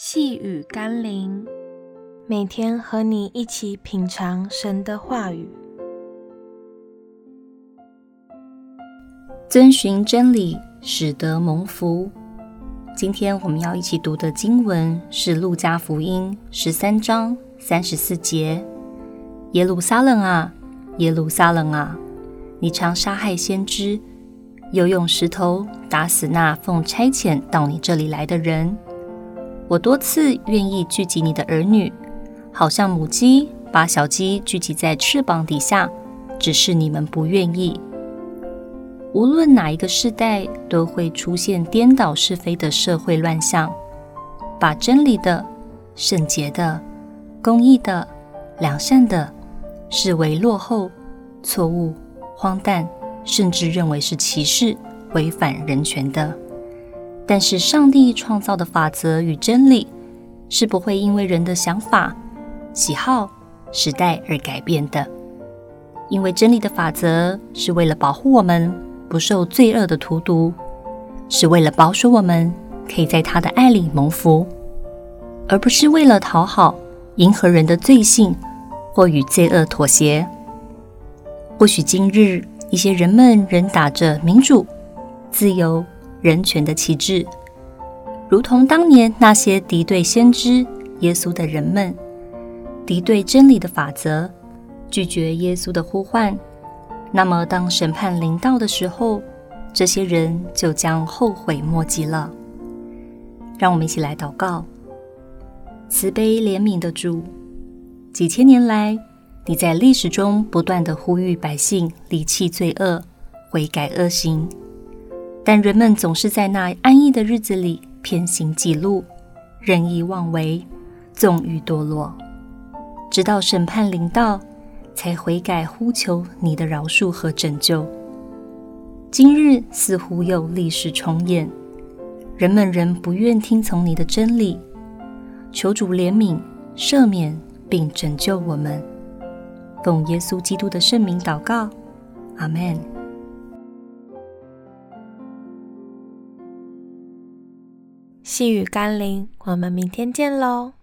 细雨甘霖，每天和你一起品尝神的话语，遵循真理，使得蒙福。今天我们要一起读的经文是《路加福音》十三章三十四节：“耶路撒冷啊，耶路撒冷啊，你常杀害先知，又用石头打死那奉差遣到你这里来的人。”我多次愿意聚集你的儿女，好像母鸡把小鸡聚集在翅膀底下，只是你们不愿意。无论哪一个世代，都会出现颠倒是非的社会乱象，把真理的、圣洁的、公义的、良善的视为落后、错误、荒诞，甚至认为是歧视、违反人权的。但是，上帝创造的法则与真理是不会因为人的想法、喜好、时代而改变的。因为真理的法则是为了保护我们不受罪恶的荼毒，是为了保守我们可以在他的爱里蒙福，而不是为了讨好、迎合人的罪性或与罪恶妥协。或许今日一些人们仍打着民主、自由。人权的旗帜，如同当年那些敌对先知耶稣的人们，敌对真理的法则，拒绝耶稣的呼唤。那么，当审判临到的时候，这些人就将后悔莫及了。让我们一起来祷告：慈悲怜悯的主，几千年来，你在历史中不断地呼吁百姓离弃罪恶，悔改恶行。但人们总是在那安逸的日子里偏行己路，任意妄为，纵欲堕落，直到审判临到，才悔改呼求你的饶恕和拯救。今日似乎又历史重演，人们仍不愿听从你的真理。求主怜悯、赦免并拯救我们。奉耶稣基督的圣名祷告，阿门。细雨甘霖，我们明天见喽。